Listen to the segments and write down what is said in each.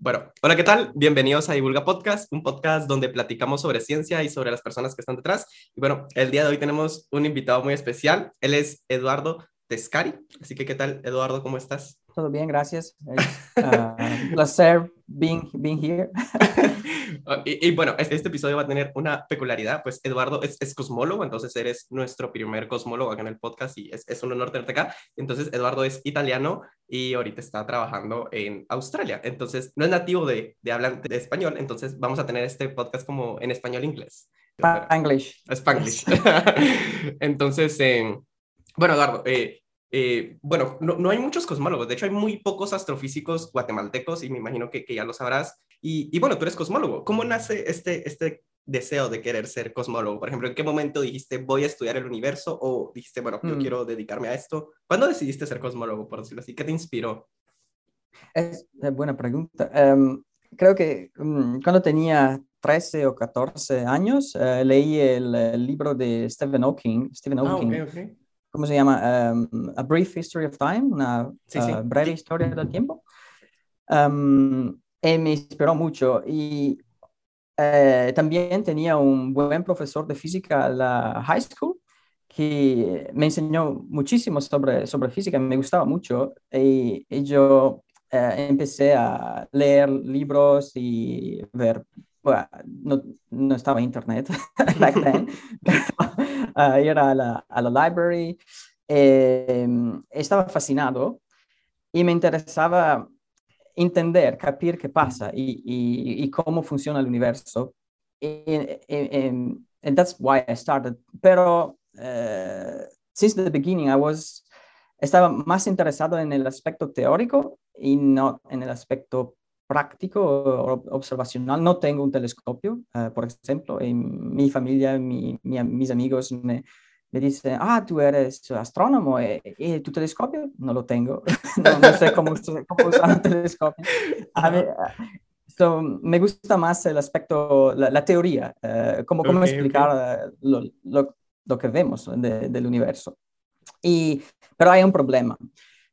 Bueno, hola, ¿qué tal? Bienvenidos a Divulga Podcast, un podcast donde platicamos sobre ciencia y sobre las personas que están detrás. Y bueno, el día de hoy tenemos un invitado muy especial. Él es Eduardo Tescari. Así que, ¿qué tal, Eduardo? ¿Cómo estás? Todo bien, gracias. Uh, placer being, being here. y, y, bueno, este, este, episodio va a tener una peculiaridad, pues Eduardo es, es, cosmólogo, entonces eres nuestro primer cosmólogo acá en el podcast y es, es un honor tenerte acá. Entonces, Eduardo es italiano y ahorita está trabajando en Australia. Entonces, no es nativo de, de hablar de español, entonces vamos a tener este podcast como en español-inglés. Spanglish. Spanglish. entonces, eh, bueno, Eduardo, eh, eh, bueno, no, no, hay muchos cosmólogos, de hecho hay muy pocos astrofísicos guatemaltecos y me imagino que, que ya lo sabrás. Y, y, bueno, tú eres cosmólogo. ¿Cómo nace este, este deseo de querer ser cosmólogo? Por ejemplo, ¿en qué momento dijiste voy a estudiar el universo o dijiste, bueno, yo mm. quiero dedicarme a esto? ¿Cuándo decidiste ser cosmólogo, por decirlo así? ¿Qué te inspiró? Es buena pregunta. Um, creo que um, cuando tenía 13 o 14 años, uh, leí el, el, libro de Stephen Hawking. Stephen Hawking. Ah, okay, okay ¿cómo se llama? Um, a Brief History of Time, una sí, sí. Uh, breve historia del tiempo. Um, y me inspiró mucho y eh, también tenía un buen profesor de física en la high school que me enseñó muchísimo sobre, sobre física, me gustaba mucho y, y yo eh, empecé a leer libros y ver bueno, no, no, estaba internet back then, uh, ir a la, a la library. Eh, estaba fascinado y me interesaba entender, capir qué pasa y, y, y cómo funciona el universo. And, and that's why I started. Pero uh, since the beginning, I was estaba más interesado en el aspecto teórico y no en el aspecto práctico observacional. No tengo un telescopio, uh, por ejemplo, en mi familia, mi, mi, mis amigos me, me dicen, ah, tú eres astrónomo, ¿y, ¿y tu telescopio? No lo tengo, no, no, sé cómo, cómo usar un telescopio. A mí, so, me gusta más el aspecto, la, la teoría, uh, cómo, cómo okay, explicar okay. Lo, lo, lo, que vemos de, del universo. Y, pero hay un problema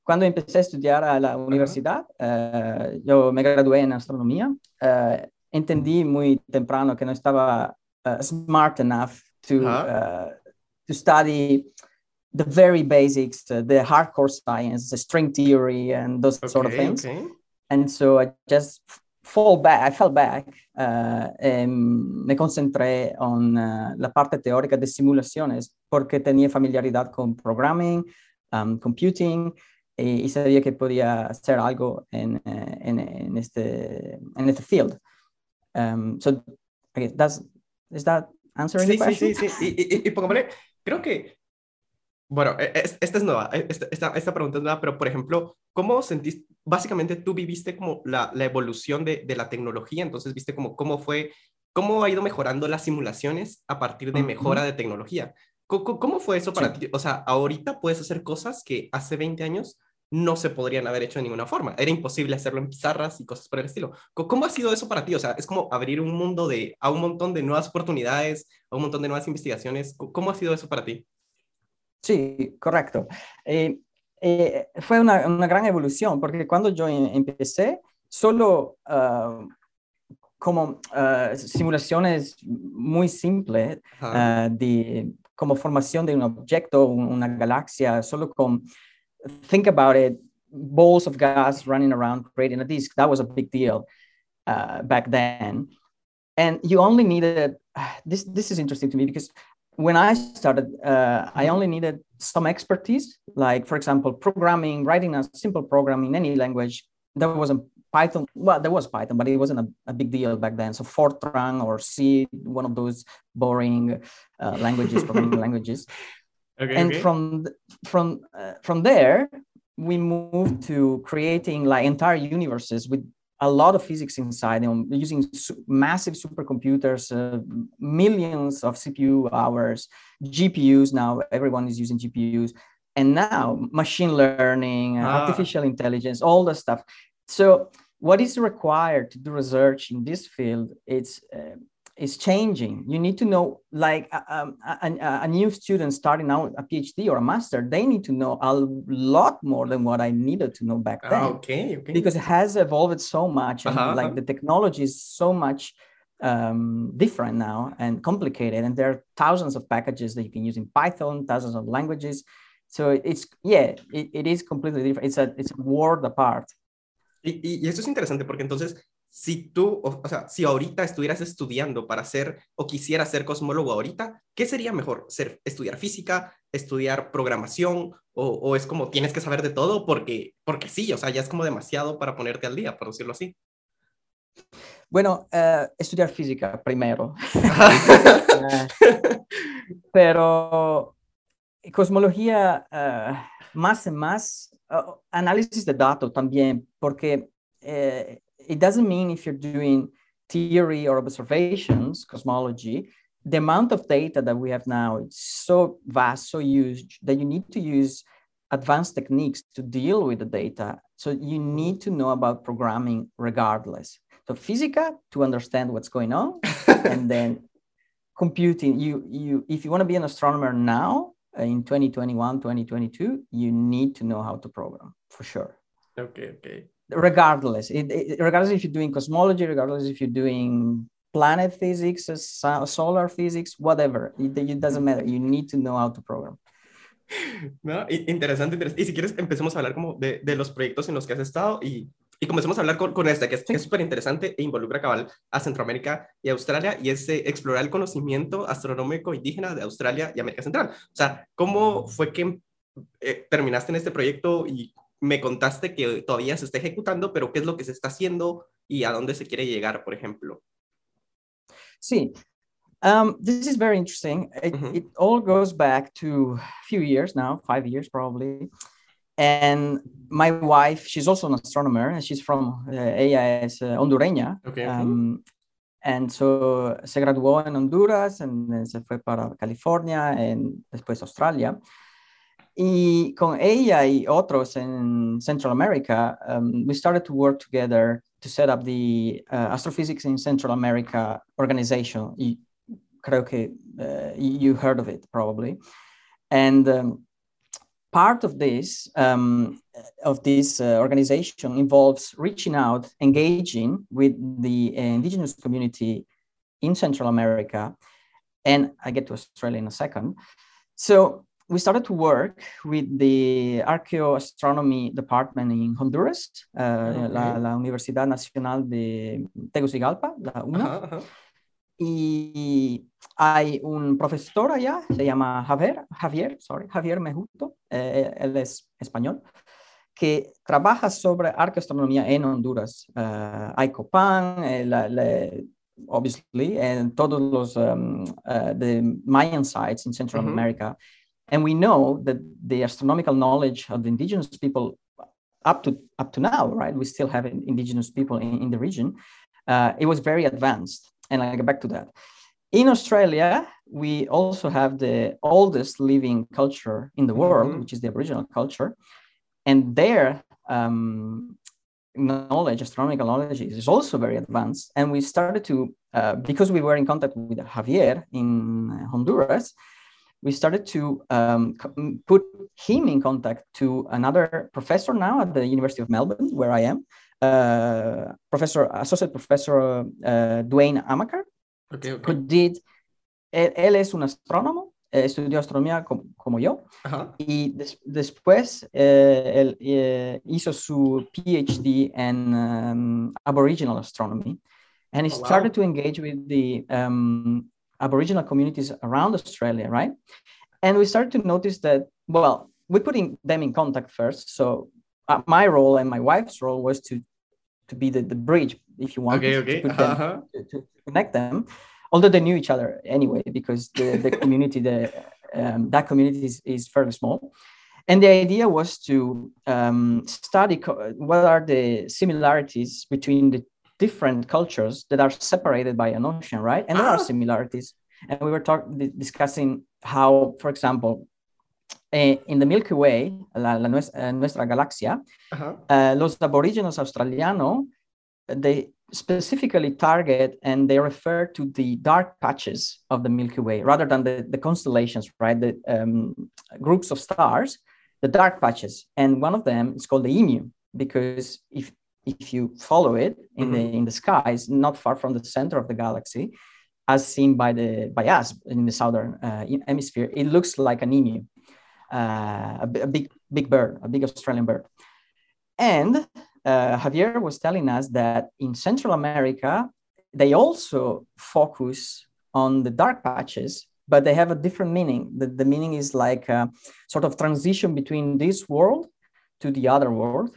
cuando empecé a estudiar a la universidad, uh, yo me gradué en astronomía, uh, entendí muy temprano que no estaba uh, smart enough to, to study the very basics, the hardcore science, the string theory, and those okay, sort of things. Okay. And so I just fall back, I fell back, me concentré en la parte teórica de simulaciones porque tenía familiaridad con programming, um, computing, y, y, sabía que podía hacer algo en, eh, en, en este, en este field. Um, so, okay, that's, is that answering sí, the question? Sí, sí, sí. Y, y, y pongámosle, creo que, bueno, e, es, esta es nueva, e, esta, esta, pregunta es nueva, pero por ejemplo, ¿cómo sentiste, básicamente tú viviste como la, la evolución de, de, la tecnología, entonces viste como cómo fue, cómo ha ido mejorando las simulaciones a partir de mejora de tecnología? ¿Cómo, ¿Cómo, fue eso para sí. ti? O sea, ahorita puedes hacer cosas que hace 20 años no se podrían haber hecho de ninguna forma. Era imposible hacerlo en pizarras y cosas por el estilo. ¿Cómo ha sido eso para ti? O sea, es como abrir un mundo de, a un montón de nuevas oportunidades, a un montón de nuevas investigaciones. ¿Cómo ha sido eso para ti? Sí, correcto. Eh, eh, fue una, una, gran evolución porque cuando yo empecé, solo uh, como uh, simulaciones muy simples uh, de como formación de un objeto, una galaxia, solo con think about it balls of gas running around creating a disk that was a big deal uh, back then. And you only needed this this is interesting to me because when i started uh, i only needed some expertise like for example programming writing a simple program in any language. There wasn't python. Well there was python but it wasn't a, a big deal back then. So fortran or c one of those boring uh, languages programming languages Okay, and okay. from from uh, from there we moved to creating like entire universes with a lot of physics inside them using su- massive supercomputers uh, millions of cpu hours gpus now everyone is using gpus and now machine learning ah. artificial intelligence all the stuff so what is required to do research in this field it's uh, is changing. You need to know, like a, um, a, a, a, new student starting out a PhD or a master, they need to know a lot more than what I needed to know back then. okay, okay. Because it has evolved so much, and uh-huh, like uh-huh. the technology is so much um, different now and complicated, and there are thousands of packages that you can use in Python, thousands of languages. So it's yeah, it, it is completely different. It's a it's a world apart. Y, y, eso es interesante porque entonces si tú, o, o, sea, si ahorita estuvieras estudiando para ser o quisieras ser cosmólogo ahorita, ¿qué sería mejor? ¿Ser, ¿Estudiar física, estudiar programación o, o, es como tienes que saber de todo porque, porque sí, o sea, ya es como demasiado para ponerte al día, por decirlo así? Bueno, uh, estudiar física primero. pero cosmología uh, más y más, uh, análisis de datos también, porque eh, it doesn't mean if you're doing theory or observations, cosmology, the amount of data that we have now is so vast, so huge that you need to use advanced techniques to deal with the data. So you need to know about programming regardless. So physica to understand what's going on, and then computing. You you if you want to be an astronomer now uh, in 2021, 2022, you need to know how to program for sure. Okay, okay regardless it, it, regardless if you're doing cosmology regardless if you're doing planet physics solar physics whatever it, it doesn't matter. You need to know how to program. No, interesante, interesante, Y si quieres, empecemos a hablar como de, de, los proyectos en los que has estado y, y comencemos a hablar con, con este, que es súper interesante e involucra cabal a Centroamérica y Australia, y es eh, explorar el conocimiento astronómico indígena de Australia y América Central. O sea, ¿cómo fue que eh, terminaste en este proyecto y me contaste que todavía se está ejecutando, pero ¿qué es lo que se está haciendo y a dónde se quiere llegar, por ejemplo? Sí, um, this is very interesting. It, mm -hmm. it, all goes back to a few years now, five years probably. And my wife, she's also an astronomer, and she's from, uh, ella es uh, hondureña. Okay. Um, and so se graduó en Honduras, and se fue para California, y después Australia. Y con ella y otros en Central America, um, we started to work together to set up the uh, Astrophysics in Central America organization. Y creo que uh, you heard of it probably. And um, part of this um, of this uh, organization involves reaching out, engaging with the indigenous community in Central America, and I get to Australia in a second. So we started to work with the Archaeoastronomy Department in Honduras, uh, okay. la, la, Universidad Nacional de Tegucigalpa, la UNA. Y hay un profesor allá, se llama Javier, Javier, sorry, Javier Mejuto, eh, él es español, que trabaja sobre arqueoastronomía en Honduras. Uh, hay Copán, eh, la, la, obviously, en todos los um, uh, the Mayan sites in Central uh -huh. America. And we know that the astronomical knowledge of the indigenous people up to up to now, right? We still have indigenous people in, in the region. Uh, it was very advanced, and I'll get back to that. In Australia, we also have the oldest living culture in the world, mm-hmm. which is the Aboriginal culture, and their um, knowledge, astronomical knowledge, is also very advanced. And we started to, uh, because we were in contact with Javier in Honduras, we started to um, put him in contact to another professor now at the University of Melbourne, where I am, uh, Professor Associate Professor uh, Duane Hamacher, okay, okay. who did. Él, él, es un astrónomo, eh, estudió astronomía como, como yo, uh-huh. y des, después eh, él eh, hizo su PhD in um, Aboriginal astronomy, and he oh, started wow. to engage with the um, Aboriginal communities around Australia, right? And we started to notice that, well, we put putting them in contact first. So uh, my role and my wife's role was to to be the, the bridge, if you want, okay, okay. To, uh-huh. them, to, to, connect them. Although they knew each other anyway, because the, the community, the um, that community is, is fairly small. And the idea was to um, study co- what are the similarities between the different cultures that are separated by an ocean, right? And there are ah. similarities. And we were talking, discussing how, for example, eh, in the Milky Way, la, la nuestra, eh, nuestra galaxia, uh-huh. uh, los aborígenes australianos, they specifically target and they refer to the dark patches of the Milky Way rather than the, the constellations, right? The um, groups of stars, the dark patches. And one of them is called the Emu because if if you follow it in mm-hmm. the in the skies, not far from the center of the galaxy, as seen by the by us in the southern uh, hemisphere, it looks like an emu, uh, a, a, big big bird, a big Australian bird. And uh, Javier was telling us that in Central America, they also focus on the dark patches, but they have a different meaning. The, the meaning is like a sort of transition between this world to the other world,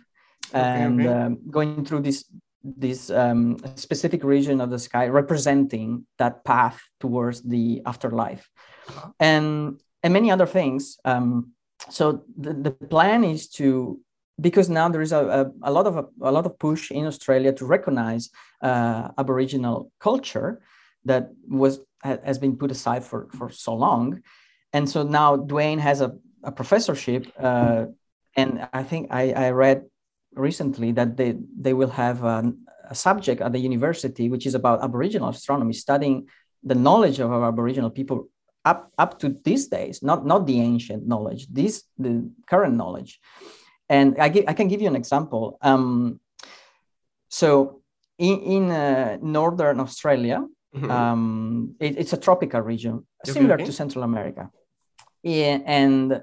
and okay. Um, going through this this um, specific region of the sky representing that path towards the afterlife uh-huh. and and many other things um, so the, the plan is to because now there is a, a, a lot of a, a, lot of push in australia to recognize uh, aboriginal culture that was has been put aside for for so long and so now duane has a, a professorship uh, and i think I, I read recently that they, they will have a, a subject at the university which is about Aboriginal astronomy, studying the knowledge of our Aboriginal people up, up to these days, not, not the ancient knowledge, this the current knowledge. And I, give, I can give you an example. Um, so in, in uh, northern Australia, mm-hmm. um, it, it's a tropical region, similar okay. to Central America. Yeah, and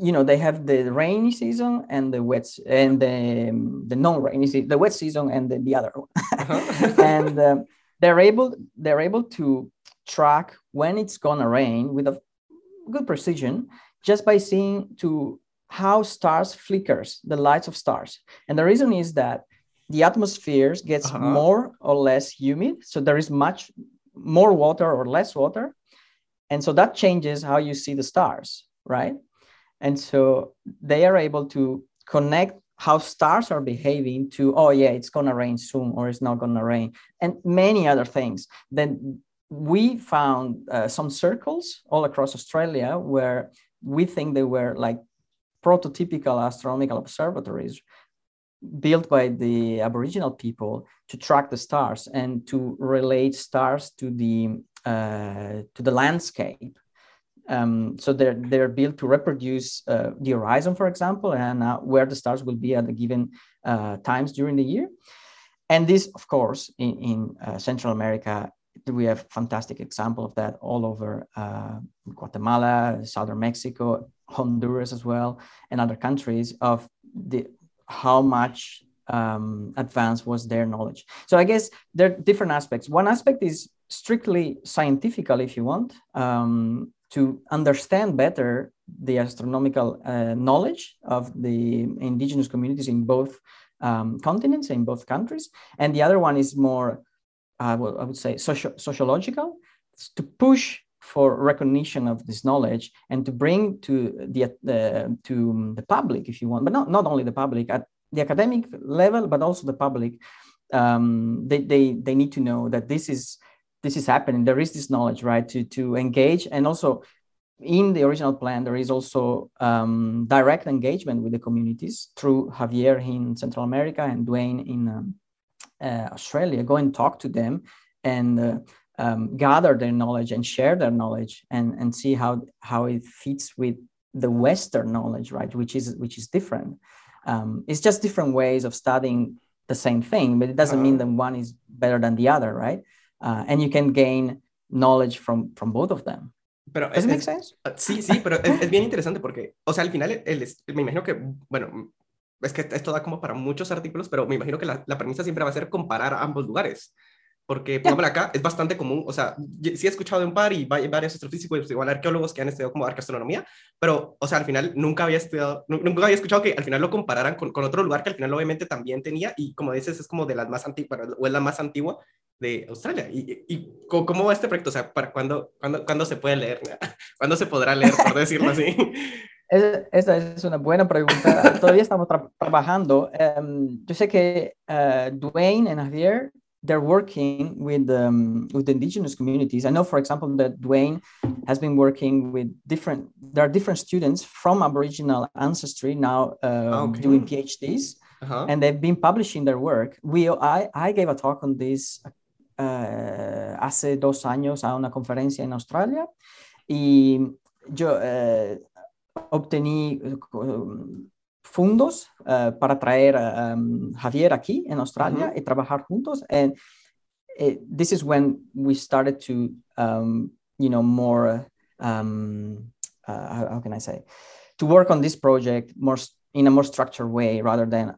you know they have the rainy season and the wet and the um, the non-rainy season, the wet season and the, the other one. Uh-huh. and um, they're able they're able to track when it's gonna rain with a good precision just by seeing to how stars flickers the lights of stars and the reason is that the atmosphere gets uh-huh. more or less humid so there is much more water or less water and so that changes how you see the stars right and so they are able to connect how stars are behaving to, oh, yeah, it's going to rain soon or it's not going to rain, and many other things. Then we found uh, some circles all across Australia where we think they were like prototypical astronomical observatories built by the aboriginal people to track the stars and to relate stars to the uh, to the landscape um, so they're they're built to reproduce uh, the horizon, for example, and uh, where the stars will be at the given uh, times during the year. And this, of course, in, in uh, Central America, we have fantastic example of that all over uh, Guatemala, southern Mexico, Honduras as well, and other countries of the how much um, advanced was their knowledge. So I guess there are different aspects. One aspect is strictly scientific, if you want. Um, to understand better the astronomical uh, knowledge of the indigenous communities in both um, continents, in both countries. And the other one is more, uh, well, I would say, socio- sociological, to push for recognition of this knowledge and to bring to the, uh, to the public, if you want, but not, not only the public, at the academic level, but also the public. Um, they, they, they need to know that this is this is happening. There is this knowledge right to to engage. And also in the original plan there is also um, direct engagement with the communities through javier in central america and duane in um, uh, australia. Go and talk to them and uh, um, gather their knowledge and share their knowledge and and see how how it fits with the western knowledge right which is which is different. Um, it's just different ways of studying the same thing but it doesn't mean uh-huh. that one is better than the other right uh, and you can gain knowledge from, from both of them. Pero Does es, make sense? Ah, sí, sí, pero es, es, bien interesante porque, o sea, al final, el, el, me imagino que, bueno, es que esto da como para muchos artículos, pero me imagino que la, la premisa siempre va a ser comparar ambos lugares. Porque, por ejemplo, acá es bastante común, o sea, sí he escuchado de un par y varios astrofísicos, pues, igual arqueólogos que han estudiado como arqueoastronomía, pero, o sea, al final nunca había estudiado, nunca había escuchado que al final lo compararan con, con otro lugar que al final obviamente también tenía y como dices es como de las más antiguas, o es la más antigua de Australia. ¿Y, y cómo va este proyecto? O sea, ¿para cuándo, cuándo, cuándo se puede leer? ¿Cuándo se podrá leer, por decirlo así? Esa es una buena pregunta. Todavía estamos tra trabajando. Um, yo sé que uh, Dwayne y Javier they're working with um, with the indigenous communities. I know, for example, that Dwayne has been working with different. There are different students from Aboriginal ancestry now uh, okay. doing PhDs and they've been publishing their work. We, I, I gave a talk on this uh, hace dos años a una conferencia en Australia y yo uh, obtení um, fondos uh, para traer a um, Javier aquí en Australia uh-huh. y trabajar juntos. And it, this is when we started to, um, you know, more, um, uh, how, how, can I say, to work on this project more in a more structured way rather than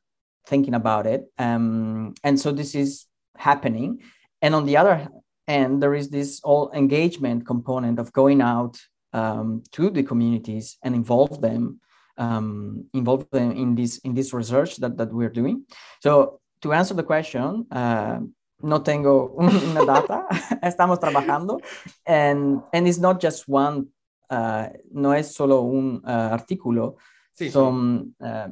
thinking about it. Um, and so this is happening. And on the other end, there is this all engagement component of going out um, to the communities and involve them, um, involve them in this in this research that, that we're doing. So to answer the question, uh, no tengo una data, estamos trabajando, and and it's not just one, uh, no es solo un uh, artículo, sí, some uh,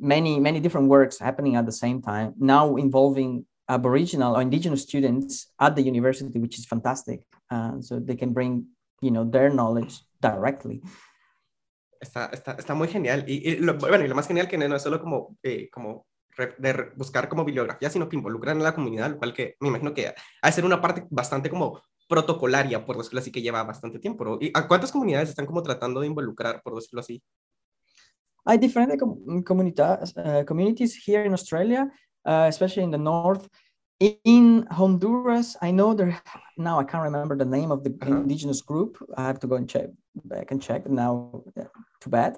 many many different works happening at the same time now involving aboriginal or indigenous students at the university which is fantastic uh, so they can bring you know their knowledge directly está, está, está muy genial y, y lo, bueno y lo más genial que no es solo como eh, como de buscar como bibliografía, sino que involucran a la comunidad, lo cual que me imagino que ha de ser una parte bastante como protocolaria, por decirlo así, que lleva bastante tiempo. ¿Y a cuántas comunidades están como tratando de involucrar, por decirlo así? Hay diferentes comunidades, uh, communities here in Australia, uh, especially in the north. In Honduras, I know there now I can't remember the name of the uh -huh. indigenous group. I have to go and check back and check now. Too bad.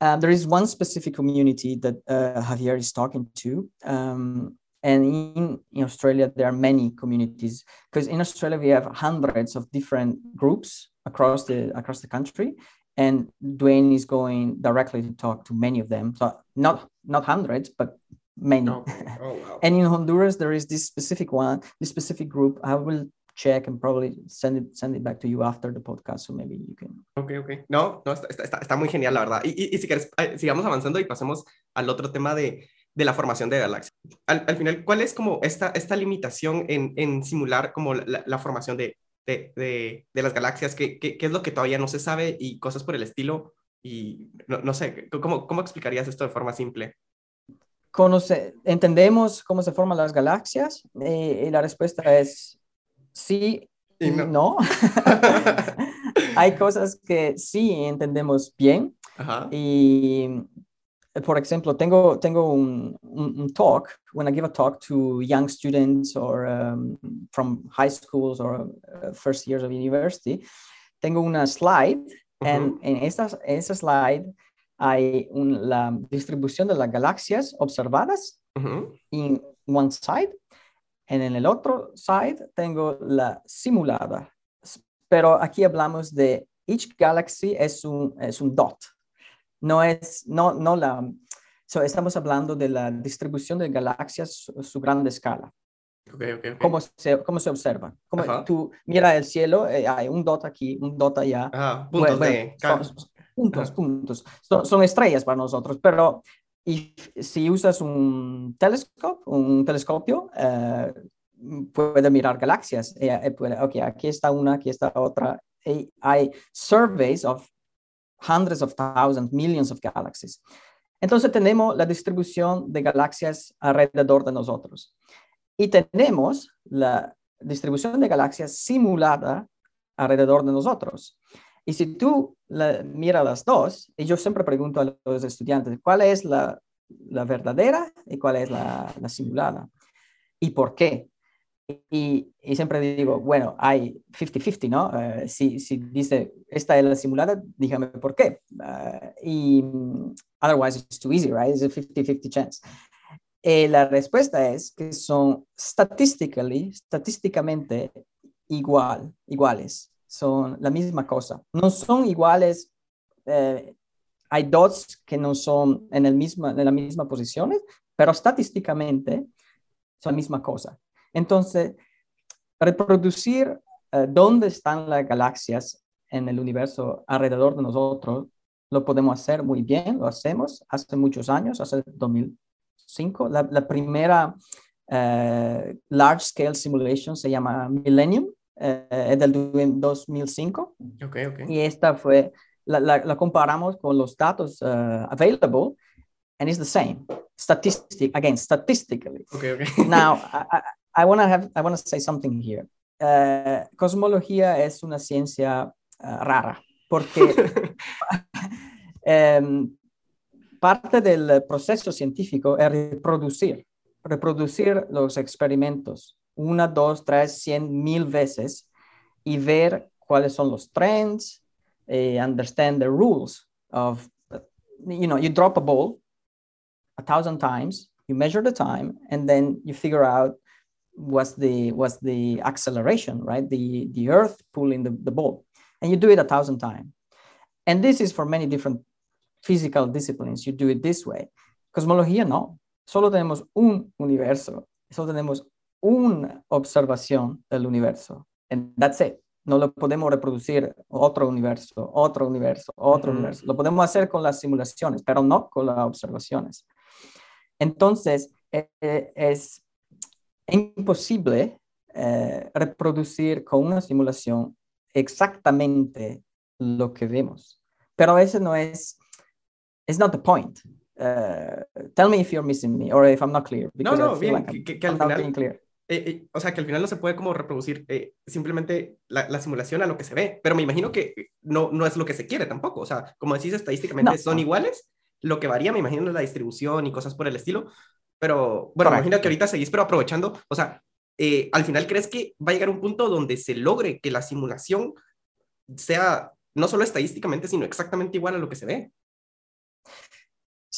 Um, there is one specific community that uh, Javier is talking to. Um, and in, in Australia, there are many communities because in Australia we have hundreds of different groups across the across the country, and Duane is going directly to talk to many of them. So not not hundreds, but many. Oh, oh, wow. and in Honduras, there is this specific one, this specific group. I will check and probably send it, send it back to you after the podcast, so maybe you can. Ok, ok. No, no, está, está, está muy genial, la verdad. Y, y, y si quieres, sigamos avanzando y pasemos al otro tema de, de la formación de galaxias. Al, al, final, ¿cuál es como esta, esta limitación en, en simular como la, la formación de, de, de, de, las galaxias? ¿Qué, ¿Qué, qué, es lo que todavía no se sabe y cosas por el estilo? Y no, no sé, ¿cómo, ¿cómo explicarías esto de forma simple? Conoce, entendemos cómo se forman las galaxias eh, y la respuesta es sí y no. Hay cosas que sí entendemos bien. Y, por ejemplo, tengo, tengo un, un, talk, when I give a talk to young students or um, from high schools or uh, first years of university, tengo una slide, and en esta, esa slide hay un, la distribución de las galaxias observadas en one side en el otro side tengo la simulada, pero aquí hablamos de each galaxy es un, es un dot. No es, no, no la, so estamos hablando de la distribución de galaxias a su gran escala. Okay, okay, okay. ¿Cómo, se, ¿Cómo se observa? Como tú mira el cielo, eh, hay un dot aquí, un dot allá. puntos, de... son, puntos, puntos. Son, son, estrellas para nosotros, pero y si usas un telescopio, un telescopio, eh, puede mirar galaxias. Eh, eh, puede, ok, aquí está una, aquí está otra. Y hay surveys of hundreds of thousands, millions of galaxies. Entonces tenemos la distribución de galaxias alrededor de nosotros. Y tenemos la distribución de galaxias simulada alrededor de nosotros. Y si tú la, miras las dos, y yo siempre pregunto a los estudiantes, ¿cuál es la, la verdadera y cuál es la, la, simulada? ¿Y por qué? Y, y siempre digo, bueno, hay 50-50, ¿no? Uh, si, si dice, esta es la simulada, dígame por qué. Uh, y otherwise it's too easy, right? It's a 50-50 chance. Eh, la respuesta es que son statistically, estadísticamente igual, iguales son la misma cosa. No son iguales, eh, hay dos que no son en, el mismo, en la misma posición, pero estadísticamente son la misma cosa. Entonces, reproducir eh, dónde están las galaxias en el universo alrededor de nosotros, lo podemos hacer muy bien, lo hacemos hace muchos años, hace 2005. La, la primera eh, large scale simulation se llama Millennium eh, es del 2005. Okay, okay. Y esta fue, la, la, la, comparamos con los datos uh, available, and it's the same. statistic again statistically. Okay, okay. now, I, I want to have I want to say something here. Uh, cosmología es una ciencia uh, rara porque um, parte del proceso científico es reproducir, reproducir los experimentos una, dos, tres, cien, mil veces y ver cuáles son los trends, uh, understand the rules of, you know, you drop a ball a thousand times, you measure the time, and then you figure out what's the what's the acceleration, right? The the Earth pulling the, the ball, and you do it a thousand times. And this is for many different physical disciplines. You do it this way. Cosmología no. Solo tenemos un universo. Solo tenemos una observación del universo. And that's it. No lo podemos reproducir otro universo, otro universo, otro universo. Lo podemos hacer con las simulaciones, pero no con las observaciones. Entonces, eh, es imposible eh, reproducir con una simulación exactamente lo que vemos. Pero ese no es, it's not the point. Uh, tell me if you're missing me or if I'm not clear. No, no, bien, like que, que, al final, clear. Eh, eh, o sea, que al final no se puede como reproducir eh, simplemente la, la, simulación a lo que se ve, pero me imagino que no, no es lo que se quiere tampoco. O sea, como decís, estadísticamente no. son iguales, lo que varía, me imagino, es la distribución y cosas por el estilo. Pero bueno, imagino que ahorita seguís, pero aprovechando, o sea, eh, al final crees que va a llegar un punto donde se logre que la simulación sea no solo estadísticamente, sino exactamente igual a lo que se ve.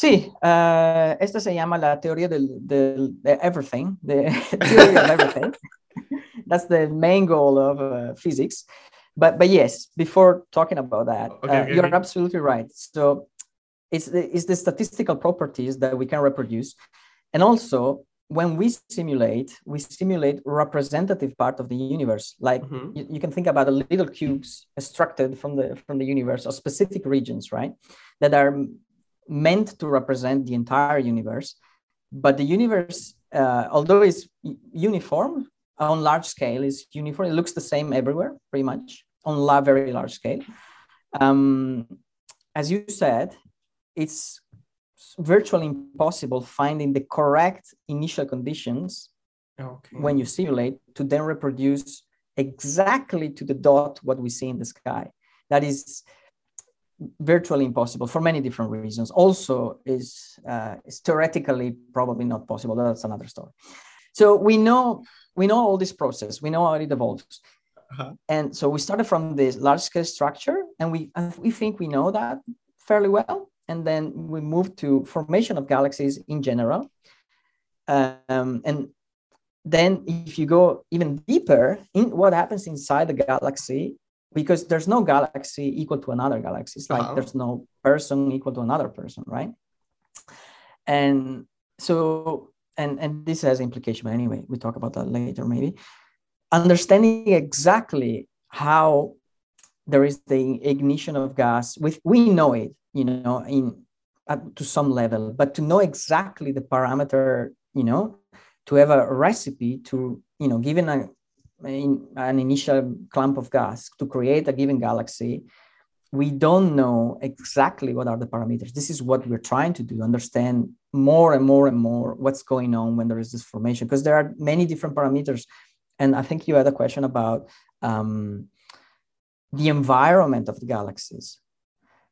Sí, uh, esta se llama la teoría del, del de everything, the theory of everything. That's the main goal of uh, physics. But, but yes, before talking about that, okay, uh, okay, you're okay. absolutely right. So it's the, it's the statistical properties that we can reproduce. And also, when we simulate, we simulate representative part of the universe. Like mm-hmm. you, you, can think about a little cubes extracted from the from the universe or specific regions, right? That are meant to represent the entire universe. But the universe, uh, although it's uniform on large scale, is uniform. It looks the same everywhere, pretty much on a very large scale. Um, as you said, it's virtually impossible finding the correct initial conditions okay. when you simulate to then reproduce exactly to the dot what we see in the sky. That is virtually impossible for many different reasons. Also, is uh, is theoretically probably not possible. That's another story. So we know we know all this process. We know how it evolves. Uh-huh. And so we started from this large scale structure, and we we think we know that fairly well and then we move to formation of galaxies in general. Um, and then if you go even deeper in what happens inside the galaxy, because there's no galaxy equal to another galaxy. It's like uh-huh. there's no person equal to another person, right? And so, and and this has implication. But anyway, we talk about that later, maybe. Understanding exactly how there is the ignition of gas, with we know it, you know, in uh, to some level, but to know exactly the parameter, you know, to have a recipe to, you know, given a, in, an initial clump of gas to create a given galaxy, we don't know exactly what are the parameters. This is what we're trying to do, understand more and more and more what's going on when there is this formation, because there are many different parameters. And I think you had a question about um, the environment of the galaxies.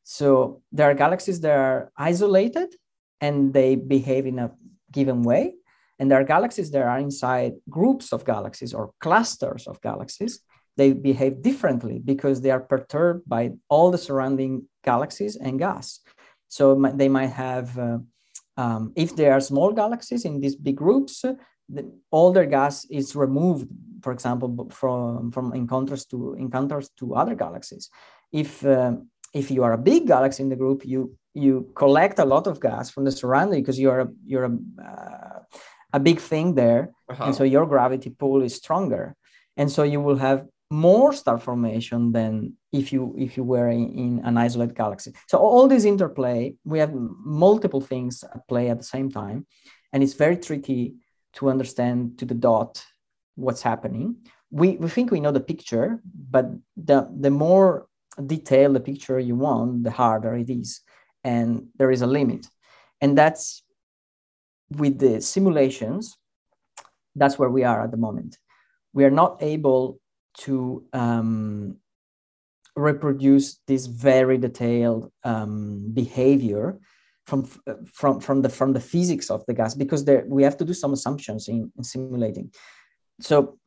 So there are galaxies that are isolated and they behave in a given way. And there are galaxies that are inside groups of galaxies or clusters of galaxies. They behave differently because they are perturbed by all the surrounding galaxies and gas. So they might have, uh, um, if they are small galaxies in these big groups, the, all their gas is removed, for example, from, from encounters to encounters to other galaxies. If um, if you are a big galaxy in the group, you you collect a lot of gas from the surrounding because you're a, you're a, uh, a big thing there, uh-huh. and so your gravity pull is stronger, and so you will have more star formation than if you if you were in, in an isolated galaxy. So all this interplay, we have multiple things at play at the same time, and it's very tricky to understand to the dot what's happening. We, we think we know the picture, but the, the more detail the picture you want, the harder it is. And there is a limit. And that's with the simulations, that's where we are at the moment. We are not able to um, reproduce this very detailed um, behavior from from from the from the physics of the gas because there we have to do some assumptions in, in simulating. So,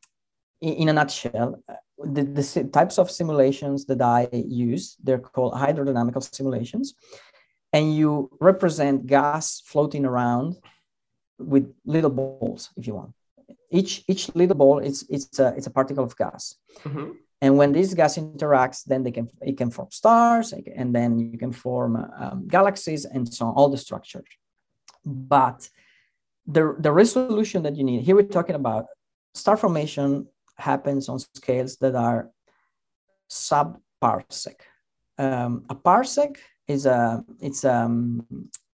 in, in a nutshell, the, the types of simulations that I use they're called hydrodynamical simulations, and you represent gas floating around with little balls if you want. Each each little ball it's it's a it's a particle of gas. Mm-hmm. and when this gas interacts then they can it can form stars and then you can form um, galaxies and so on all the structures. But the the resolution that you need here we're talking about star formation happens on scales that are sub parsec um, a parsec is a it's a um,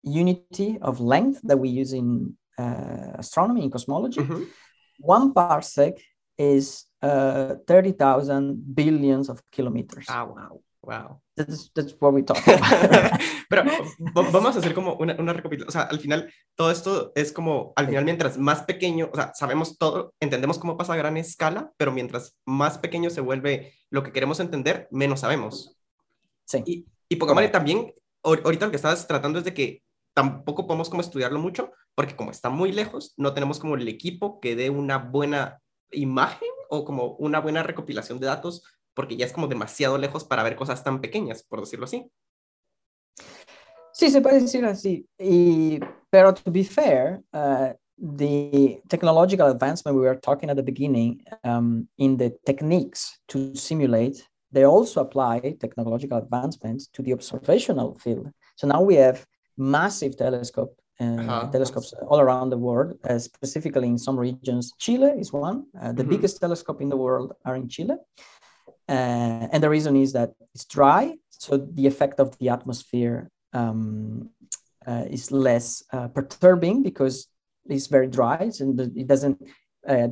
unity of length that we use in astronomy in cosmology. Mm-hmm. One parsec is uh, 30,000 billions of kilometers. Ah, wow. Wow. That's, that's what we talk about. Pero vamos a hacer como una, una recapitulación. O sea, al final, todo esto es como, al final, mientras más pequeño, o sea, sabemos todo, entendemos cómo pasa a gran escala, pero mientras más pequeño se vuelve lo que queremos entender, menos sabemos. Sí. Y, y Pokémon también, ahorita lo que estabas tratando es de que tampoco podemos como estudiarlo mucho, porque como está muy lejos, no tenemos como el equipo que dé una buena imagen o como una buena recopilación de datos, porque ya es como demasiado lejos para ver cosas tan pequeñas, por decirlo así. Sí, se puede decir así. Y, pero to be fair, uh, the technological advancement we were talking at the beginning um, in the techniques to simulate, they also apply technological advancements to the observational field. So now we have massive telescope uh-huh. telescopes all around the world, uh, specifically in some regions. Chile is one. Uh, the mm-hmm. biggest telescope in the world are in Chile. Uh, and the reason is that it's dry, so the effect of the atmosphere um, uh, is less uh, perturbing because it's very dry and it doesn't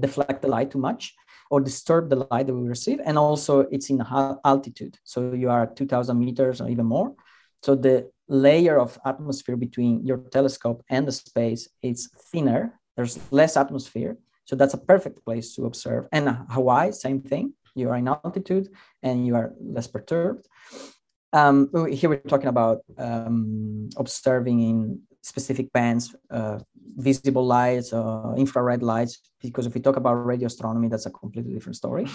deflect the light too much or disturb the light that we receive. And also, it's in altitude, so you are at 2,000 meters or even more. So the layer of atmosphere between your telescope and the space is thinner. There's less atmosphere. So that's a perfect place to observe. And Hawaii, same thing. You are in altitude and you are less perturbed. Um, here we're talking about um, observing in specific bands, uh, visible lights, uh, infrared lights. Because if we talk about radio astronomy, that's a completely different story.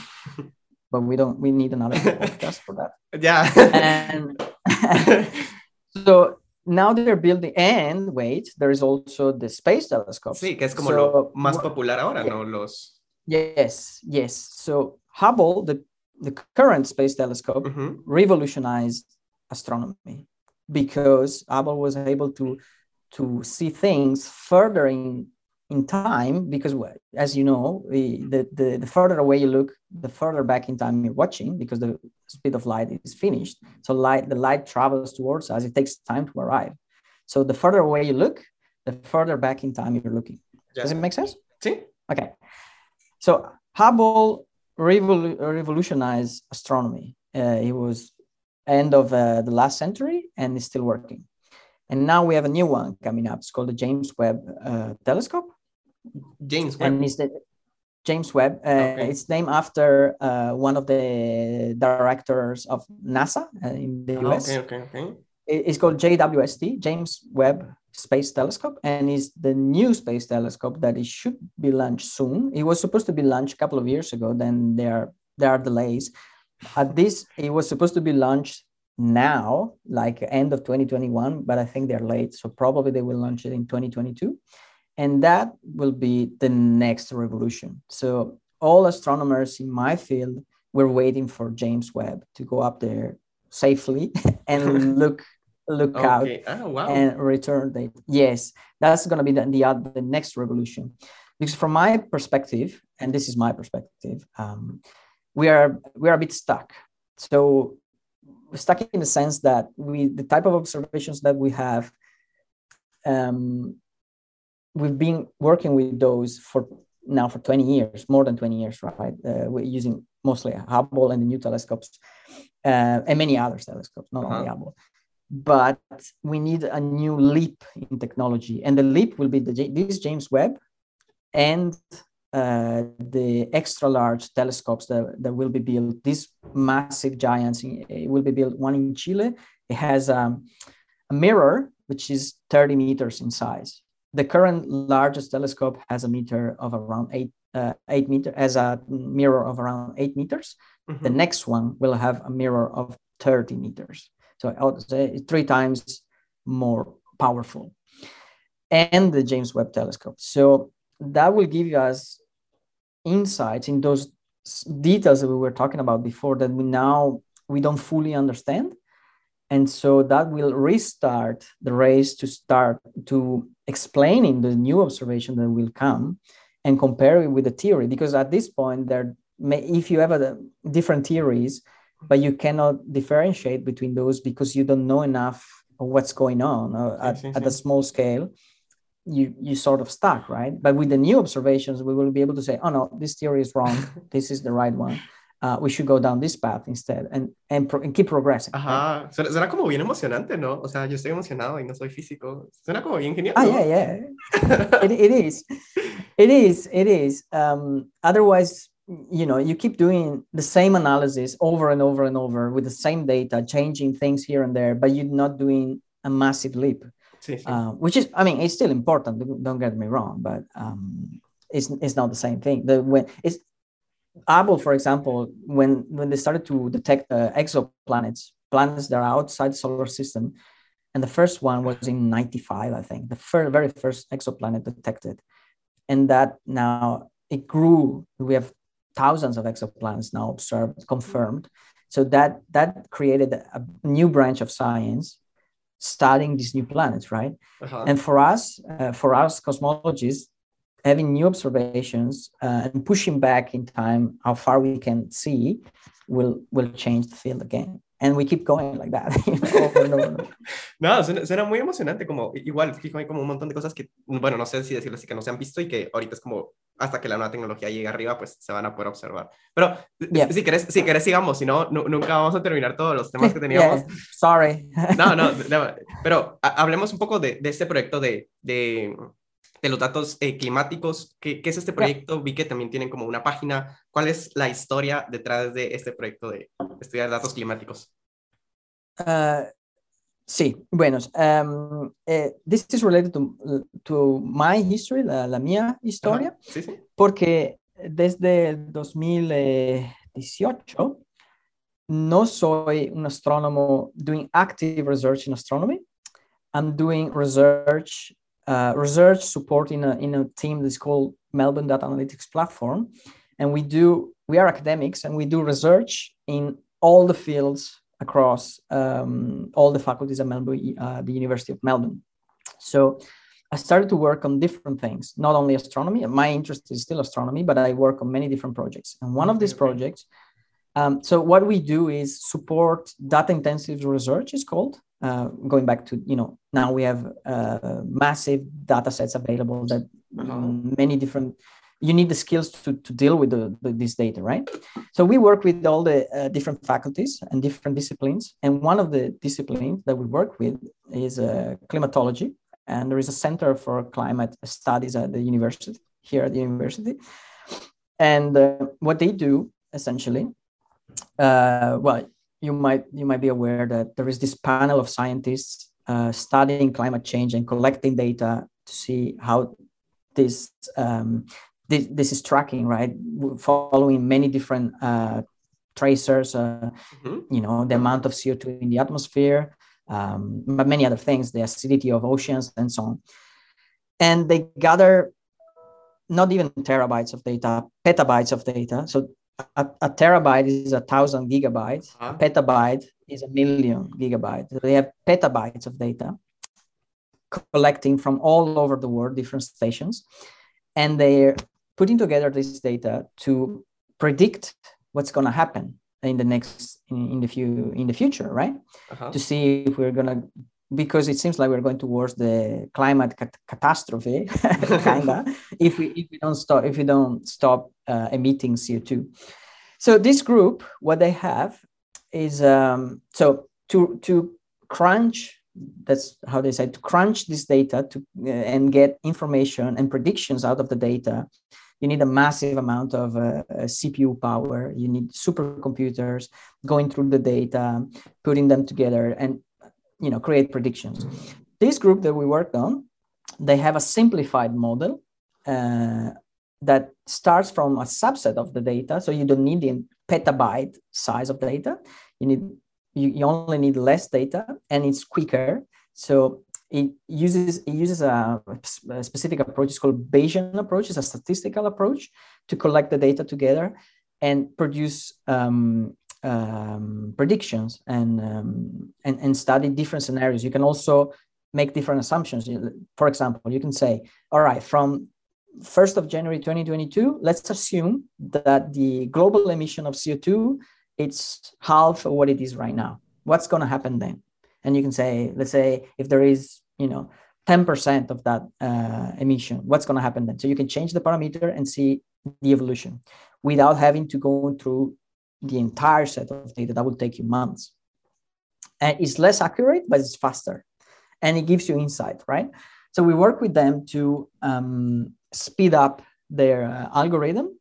but we don't. We need another podcast for that. Yeah. And so now they're building, and wait, there is also the space telescope. Sí, que es como so, lo más popular ahora, yeah. ¿no? Los... Yes, yes. So Hubble, the, the current space telescope, mm-hmm. revolutionized astronomy because Hubble was able to to see things further in in time because as you know the, the, the further away you look the further back in time you're watching because the speed of light is finished. So light the light travels towards us. It takes time to arrive. So the further away you look the further back in time you're looking. Yeah. does it make sense? Sí. okay. So hubble revol- revolutionized astronomy. Uh, it was end of uh, the last century and it's still working. And now we have a new one coming up. It's called the james webb uh, telescope James Webb. And it's the James Webb. Uh, okay. It's named after uh, one of the directors of NASA uh, in the US. Okay, okay, okay. It's called JWST, James Webb Space Telescope, and is the new space telescope that it should be launched soon. It was supposed to be launched a couple of years ago. Then there there are delays. At this, it was supposed to be launched now, like end of 2021, but I think they're late. So probably they will launch it in 2022 and that will be the next revolution so all astronomers in my field were waiting for james webb to go up there safely and look look okay. out oh, wow. and return date yes that's going to be the, the, the next revolution because from my perspective and this is my perspective um, we are we are a bit stuck so stuck in the sense that we the type of observations that we have um, we've been working with those for now for 20 years, more than 20 years, right? Uh, we're using mostly Hubble and the new telescopes uh, and many other telescopes, not uh-huh. only Hubble. but we need a new leap in technology. And the leap will be the, this James Webb and uh, the extra large telescopes that, that will be built. These massive giants it will be built. One in Chile. It has um, a mirror which is 30 meters in size. The current largest telescope has a meter of around eight uh, eight meter as a mirror of around eight meters. Mm-hmm. The next one will have a mirror of 30 meters. So I would say three times more powerful. And the James Webb telescope. So that will give us insights in those details that we were talking about before that we now we don't fully understand and so that will restart the race to start to explaining the new observation that will come and compare it with the theory because at this point there may if you have a, different theories but you cannot differentiate between those because you don't know enough of what's going on uh, at, at a small scale you you sort of stuck right? But with the new observations we will be able to say oh no this theory is wrong. This is the right one uh, we should go down this path instead and, and, pro and keep progressing. Ajá, right? suena, suena, como bien emocionante, ¿no? O sea, yo estoy emocionado y no soy físico. Suena como bien genial. Ah, yeah, yeah. it, it is. It is, it is. Um, otherwise, you know, you keep doing the same analysis over and over and over with the same data, changing things here and there, but you're not doing a massive leap. Sí, sí. Uh, which is, I mean, it's still important. Don't get me wrong, but um, it's it's not the same thing. The when it's Hubble, for example, when when they started to detect uh, exoplanets, planets that are outside the solar system, and the first one was in '95, I think, the first, very first exoplanet detected, and that now it grew. We have thousands of exoplanets now observed, confirmed. So that that created a new branch of science, studying these new planets, right? Uh-huh. And for us, uh, for us cosmologists, having new observations uh, and pushing back in time how far we can see will will change the field again. And we keep going like that. No suena, suena, muy emocionante como igual hay como un montón de cosas que bueno no sé si decirlo así que no se han visto y que ahorita es como hasta que la nueva tecnología llegue arriba pues se van a poder observar. Pero yeah. si querés si querés sigamos si no nunca vamos a terminar todos los temas que teníamos. Yeah. sorry. No, no no pero hablemos un poco de, de este proyecto de, de de los datos eh, climáticos. ¿Qué, ¿Qué, es este proyecto? Vi que también tienen como una página. ¿Cuál es la historia detrás de este proyecto de estudiar datos climáticos? Uh, sí, bueno, um, eh, this is related to, to my history, la, la mía historia, sí, sí. porque desde el 2018 no soy un astrónomo doing active research in astronomy. I'm doing research uh, research support in a, in a team that's called Melbourne Data Analytics Platform. And we do, we are academics and we do research in all the fields across um, all the faculties at Melbourne, uh, the University of Melbourne. So I started to work on different things, not only astronomy. My interest is still astronomy, but I work on many different projects. And one of these projects, um, so what we do is support data intensive research, is called uh, going back to you know now we have uh, massive data sets available that um, many different you need the skills to, to deal with the, the, this data right? So we work with all the uh, different faculties and different disciplines and one of the disciplines that we work with is uh, climatology and there is a center for climate studies at the university here at the university. And uh, what they do essentially uh, well you might you might be aware that there is this panel of scientists uh, studying climate change and collecting data to see how this um, this, this is tracking right? Following many different uh, tracers uh, mm-hmm. you know the amount of co2 in the atmosphere um, but many other things the acidity of oceans and so on. And they gather not even terabytes of data petabytes of data. So a, a terabyte is a thousand gigabytes. Uh-huh. A petabyte is a million gigabytes. They have petabytes of data collecting from all over the world, different stations, and they're putting together this data to predict what's going to happen in the next in, in, the few in the future, right? Uh-huh. To see if we're going to because it seems like we're going towards the climate cat- catastrophe kinda if we if we don't stop if we don't stop uh, emitting co2 so this group what they have is um, so to to crunch that's how they say to crunch this data to uh, and get information and predictions out of the data you need a massive amount of uh, cpu power. You need supercomputers going through the data putting them together and you know create predictions this group that we worked on they have a simplified model uh, that starts from a subset of the data so you don't need the petabyte size of data you need you, you only need less data and it's quicker. So it uses it uses a, a, specific approach. It's called Bayesian approach. It's a statistical approach to collect the data together and produce um, um, predictions and, um, and and study different scenarios. You can also make different assumptions. For example, you can say, all right, from 1st of January 2022, let's assume that the global emission of CO2 it's half of what it is right now. What's going to happen then? And you can say, let's say, if there is, you know, 10% of that uh, emission, what's going to happen then? So you can change the parameter and see the evolution without having to go through the entire set of data. That will take you months. And it's less accurate, but it's faster. And it gives you insight, right? So we work with them to um, speed up their uh, algorithm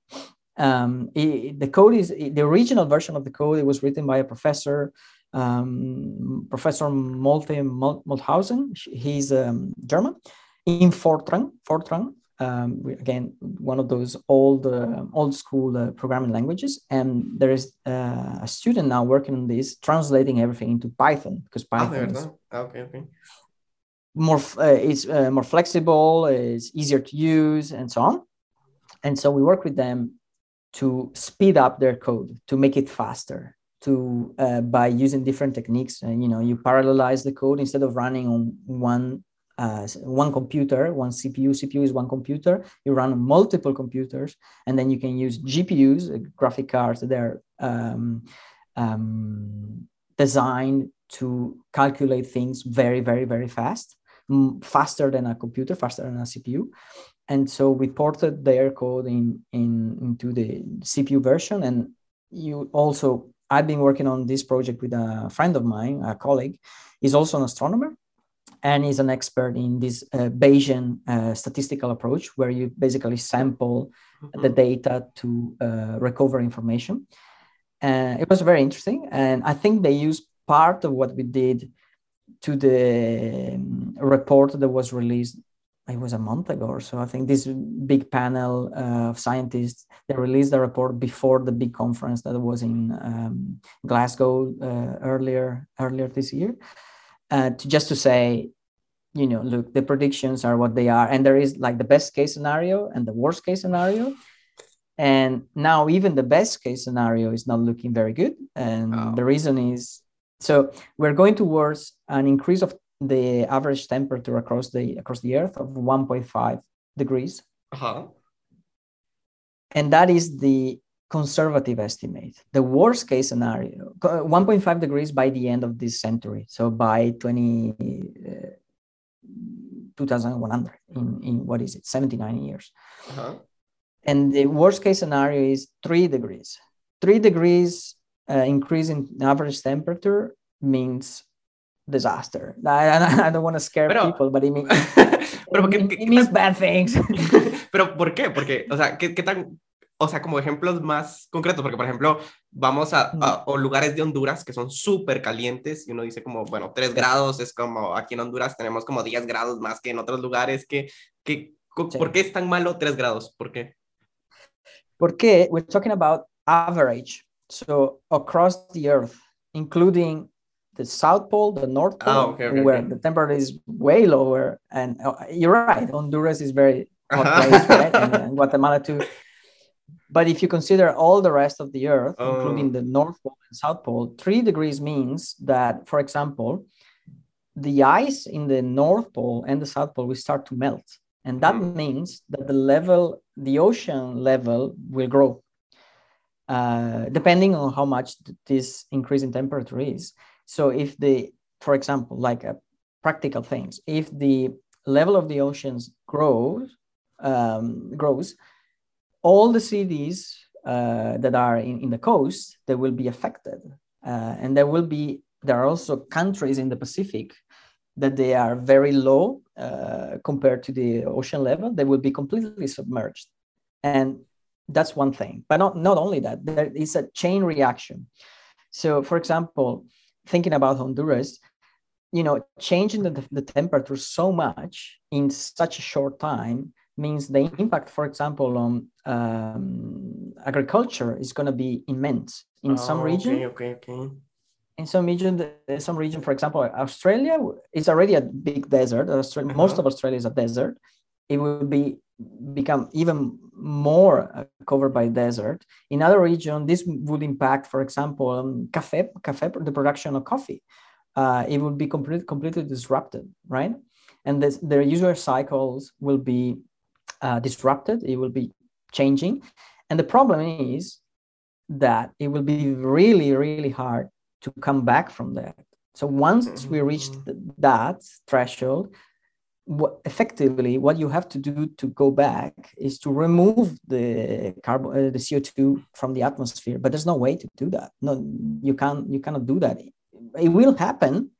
um, it, the code is the original version of the code. It was written by a professor, um, Professor Malte Meinshausen. He's um, German in Fortran. Fortran, um, again, one of those old uh, old school uh, programming languages. And there is uh, a student now working on this, translating everything into Python because ah, Python is ah, okay, okay. more uh, it's uh, more flexible, it's easier to use, and so on. And so we work with them to speed up their code to make it faster to uh, by using different techniques and you know you parallelize the code instead of running on one uh, one computer one cpu cpu is one computer. You run multiple computers and then you can use gpus uh, graphic cards that are um, um, designed to calculate things very very very fast faster than a computer faster than a cpu and so we ported their code in, in into the GPU version. And you also, I've been working on this project with a friend of mine, a colleague, He's also an astronomer, and is an expert in this uh, Bayesian uh, statistical approach, where you basically sample mm-hmm. the data to uh, recover information. Uh, it was very interesting, and I think they used part of what we did to the um, report that was released it was a month ago or so. I think this big panel uh, of scientists they released a report before the big conference that was in um, Glasgow uh, earlier earlier this year, uh, to just to say, you know, look, the predictions are what they are, and there is like the best case scenario and the worst case scenario, and now even the best case scenario is not looking very good, and oh. the reason is so we're going towards an increase of the average temperature across the across the Earth of 1.5 degrees. Uh-huh. And that is the conservative estimate. The worst case scenario, 1.5 degrees by the end of this century. So by 20, uh, 2100 in, in what is it, 79 years. Uh-huh. And the worst case scenario is three degrees. Three degrees uh, increase in average temperature means disaster. I, I don't want to scare pero, people, but it, mean, pero it, it, means bad things. pero ¿por qué? Porque, o sea, ¿qué, qué tan, o sea, como ejemplos más concretos, porque por ejemplo, vamos a, a o lugares de Honduras que son súper calientes y uno dice como, bueno, 3 grados es como, aquí en Honduras tenemos como 10 grados más que en otros lugares, que, que sí. ¿por qué es tan malo 3 grados? ¿Por qué? Porque we're talking about average, so across the earth, including the South Pole, the North Pole, oh, okay, okay, where okay. the temperature is way lower. And uh, you're right, Honduras is very hot place, right? And, and, Guatemala too. But if you consider all the rest of the Earth, oh. including the North Pole and South Pole, three degrees means that, for example, the ice in the North Pole and the South Pole will start to melt. And that mm. means that the level, the ocean level will grow. Uh, depending on how much this increase in temperature is. So if the, for example, like a practical things, if the level of the oceans grows, um, grows, all the cities uh, that are in, in the coast, they will be affected. Uh, and there will be there are also countries in the Pacific that they are very low uh, compared to the ocean level. They will be completely submerged, and that's one thing. But not not only that, there is a chain reaction. So, for example, thinking about Honduras, you know, changing the, the temperature so much in such a short time means the impact, for example, on um, agriculture is going to be immense in oh, some region. Okay, okay, okay. In some region, some region, for example, Australia is already a big desert. Australia, uh-huh. Most of Australia is a desert. It will be become even more uh, covered by desert. In other region, this would impact, for example, um, cafe, cafe, the production of coffee. Uh, it would be complete, completely disrupted, right? And this, their user cycles will be uh, disrupted. It will be changing, and the problem is that it will be really, really hard to come back from that. So once we reach mm-hmm. that threshold, what, effectively what you have to do to go back is to remove the carbon uh, the co2 from the atmosphere but there's no way to do that no you can't you cannot do that it will happen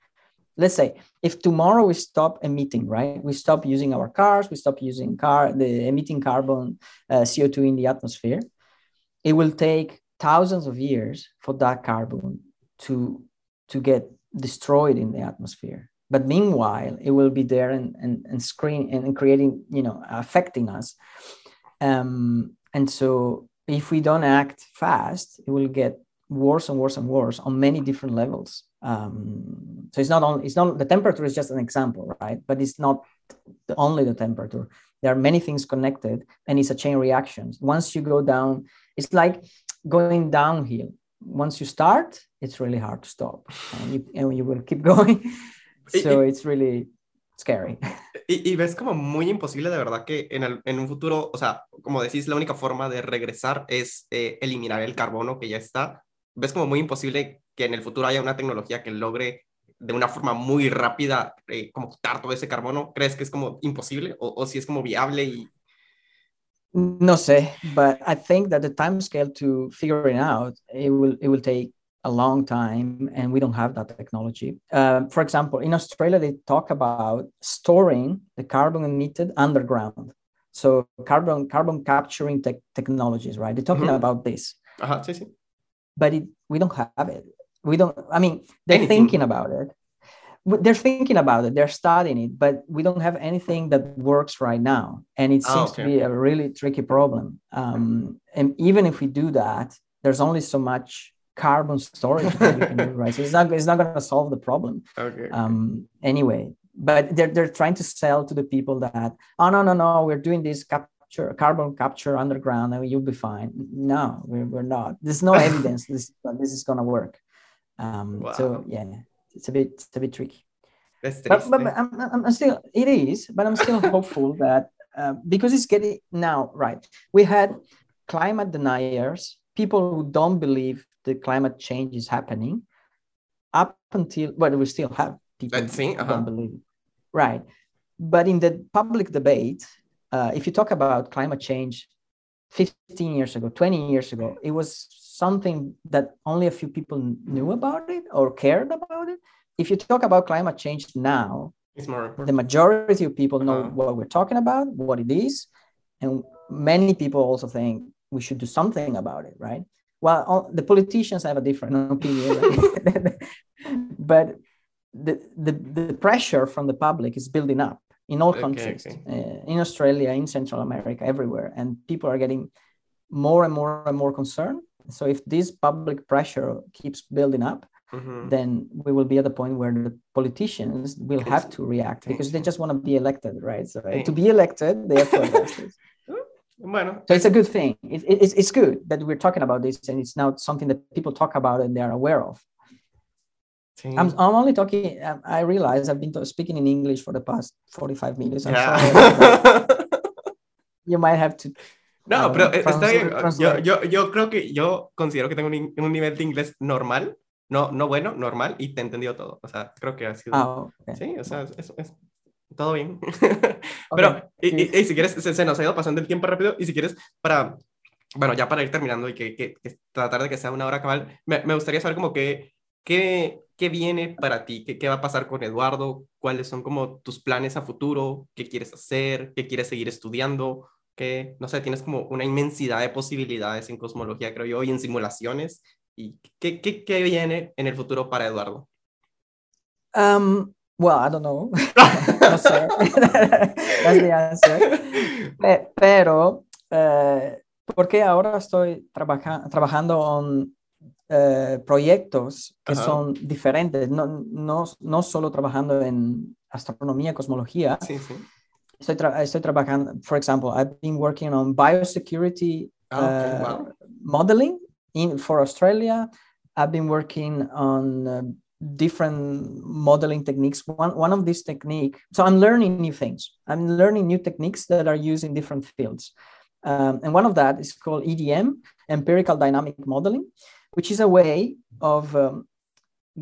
let's say if tomorrow we stop emitting right? We stop using our cars we stop using car the emitting carbon uh, co2 in the atmosphere it will take thousands of years for that carbon to to get destroyed in the atmosphere. But meanwhile it will be there and and, and screen and creating you know affecting us. Um, and so if we don't act fast it will get worse and worse and worse on many different levels um, so it's not only it's not the temperature is just an example right? But it's not the, only the temperature. There are many things connected and it's a chain reaction. Once you go down it's like going downhill. Once you start it's really hard to stop. And you, and you will keep going. So it's really scary. Y, y, ves como muy imposible de verdad que en, el, en, un futuro, o sea, como decís, la única forma de regresar es eh, eliminar el carbono que ya está. ¿Ves como muy imposible que en el futuro haya una tecnología que logre de una forma muy rápida eh, como quitar todo ese carbono? ¿Crees que es como imposible o, o si es como viable y... No sé, but I think that the time scale to figure it out, it will, it will take a long time and we don't have that technology. Uh, for example, in Australia, they talk about storing the carbon emitted underground. So carbon carbon capturing te- technologies, right? They're talking about this. Uh-huh. Sí, sí. But it, we don't have it. We don't, I mean, they're anything. thinking about it. They're thinking about it. They're studying it, but we don't have anything that works right now. And it oh, seems oh, okay. to be a really tricky problem. Um, and even if we do that, there's only so much carbon storage that you can do, right? So it's not it's not going to solve the problem. Okay. Um, anyway, but they're they're trying to sell to the people that oh no no no we're doing this capture carbon capture underground and you'll be fine. No, we're, we're not. There's no evidence this this is going to work. Um, wow. So yeah, it's a bit it's a bit tricky. That's but, but, but I'm, I'm still it is, but I'm still hopeful that uh, because it's getting now right. We had climate deniers, people who don't believe the climate change is happening up until but we still have people think, uh-huh. don't believe it. right but in the public debate uh, if you talk about climate change 15 years ago 20 years ago it was something that only a few people knew about it or cared about it if you talk about climate change now it's more the majority of people know uh-huh. what we're talking about what it is and many people also think we should do something about it right well the politicians have a different opinion but the, the, the pressure from the public is building up in all countries okay, okay. Uh, in australia in central america everywhere and people are getting more and more and more concerned so if this public pressure keeps building up mm-hmm. then we will be at the point where the politicians will have to react because they just want to be elected right so to be elected they have to address this Bueno. So it's a good thing. It, it, it's, it's good that we're talking about this and it's now something that people talk about and they're aware of. Sí. I'm, I'm only talking, um, I realize I've been speaking in English for the past 45 minutes. I'm yeah. you might have to. No, uh, pero está bien. Yo, yo, yo creo que yo considero que tengo un, un nivel de inglés normal, no, no bueno, normal, y te he entendido todo. O sea, creo que ha sido. Ah, okay. Sí, o sea, es, es, todo bien. Pero, y, y, si quieres, se, se, nos ha ido pasando el tiempo rápido, y si quieres, para, bueno, ya para ir terminando y que, que, que tratar de que sea una hora cabal, me, me, gustaría saber como que, qué, qué viene para ti? ¿Qué, ¿Qué va a pasar con Eduardo? ¿Cuáles son como tus planes a futuro? ¿Qué quieres hacer? ¿Qué quieres seguir estudiando? Que, no sé, tienes como una inmensidad de posibilidades en cosmología, creo yo, y en simulaciones. ¿Y qué, qué, qué viene en el futuro para Eduardo? Um, well, I don't know. no sé. That's the answer. Pero, eh, porque ahora estoy trabaja trabajando en eh, proyectos que son diferentes, no, no, no solo trabajando en astronomía, cosmología, sí, sí estoy, tra estoy trabajando, for example, I've been working on biosecurity oh, okay. uh, wow. modeling in for Australia. I've been working on uh, different modeling techniques. One, one of these technique, so I'm learning new things. I'm learning new techniques that are used in different fields. Um, and one of that is called EDM, empirical dynamic modeling, which is a way of um,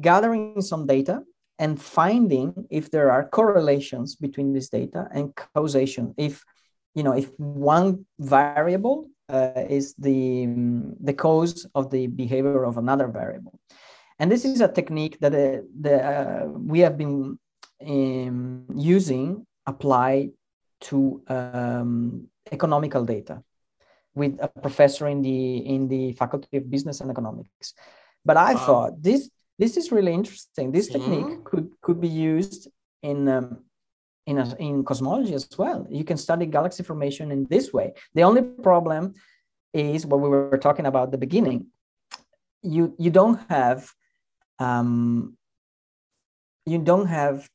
gathering some data and finding if there are correlations between this data and causation. If you know if one variable uh, is the the cause of the behavior of another variable, and this is a technique that uh, the, uh, we have been um, using applied to um, economical data with a professor in the in the faculty of business and economics. But I wow. thought this this is really interesting. This technique mm-hmm. could could be used in um, in a, in cosmology as well. You can study galaxy formation in this way. The only problem is what we were talking about at the beginning. You you don't have um, you don't have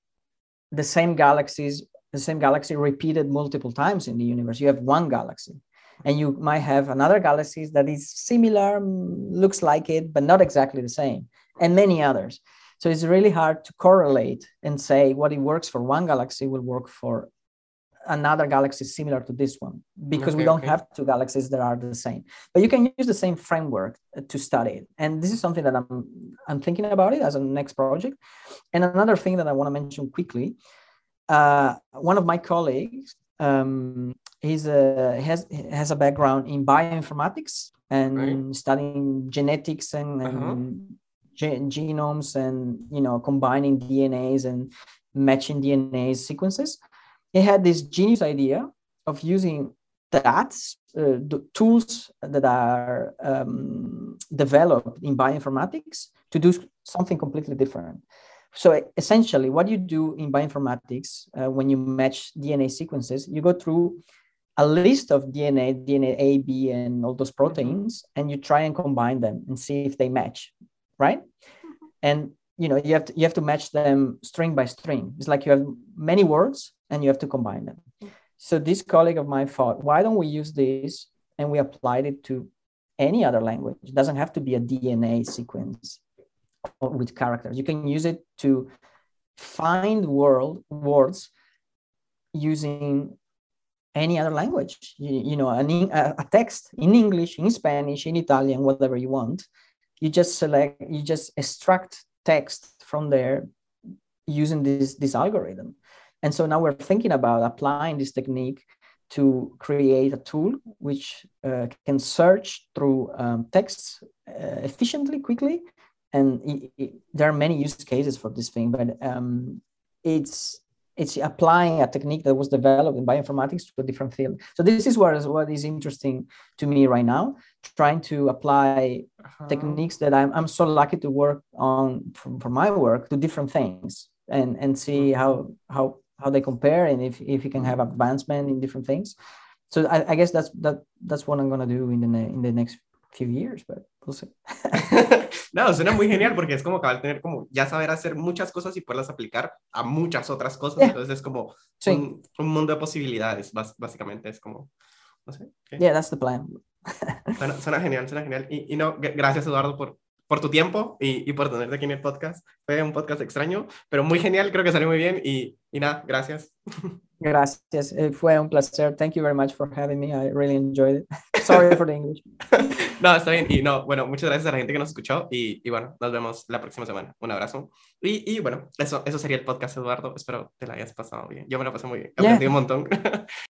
the same galaxies the same galaxy repeated multiple times in the universe. You have one galaxy and you might have another galaxy that is similar, looks like it, but not exactly the same and many others. So it's really hard to correlate and say what it works for one galaxy will work for another galaxy similar to this one because okay, we don't okay. have two galaxies that are the same but you can use the same framework to study it and this is something that i'm i'm thinking about it as a next project and another thing that i want to mention quickly uh, one of my colleagues um, he's a, has has a background in bioinformatics and right. studying genetics and, and uh-huh gen- genomes and you know combining DNAs and matching DNA sequences. He had this genius idea of using that uh, the tools that are um, developed in bioinformatics to do something completely different. So essentially, what you do in bioinformatics uh, when you match DNA sequences, you go through a list of DNA, DNA A, B, and all those proteins, and you try and combine them and see if they match right? Mm-hmm. And you know you have to you have to match them string by string. It's like you have many words and you have to combine them. Mm-hmm. So this colleague of mine thought, why don't we use this and we applied it to any other language? It doesn't have to be a DNA sequence with characters. You can use it to find world words using any other language you, you know an, a text in english in spanish in italian whatever you want you just select, you just extract text from there using this, this algorithm. And so now we're thinking about applying this technique to create a tool which uh, can search through um, texts uh, efficiently, quickly. And it, it, there are many use cases for this thing, but um, it's it's applying a technique that was developed in bioinformatics to a different field. So this is what is what is interesting to me right now, trying to apply uh-huh. techniques that I'm, I'm so lucky to work on for, for my work to different things and and see mm-hmm. how how how they compare and if if you can have advancement in different things. So I, I guess that's that that's what I'm gonna do in the in the next few years, but we'll see. no, suena muy genial porque es como que al tener como ya saber hacer muchas cosas y poderlas aplicar a muchas otras cosas. Yeah. Entonces es como sí. un, un, mundo de posibilidades, básicamente. Es como, no sé. Yeah, that's the plan. suena, suena, genial, suena genial. Y, y no, gracias Eduardo por, por tu tiempo y, y, por tenerte aquí en el podcast. Fue un podcast extraño, pero muy genial, creo que salió muy bien y, y nada, gracias. Gracias, eh, fue un placer. Thank you very much for having me. I really enjoyed it. Sorry for the English. no, está bien. Y no, bueno, muchas gracias a la gente que nos escuchó y, y bueno, nos vemos la próxima semana. Un abrazo. Y, y, bueno, eso, eso sería el podcast, Eduardo. Espero te la hayas pasado bien. Yo me lo pasé muy bien. Aprendí yeah. un montón.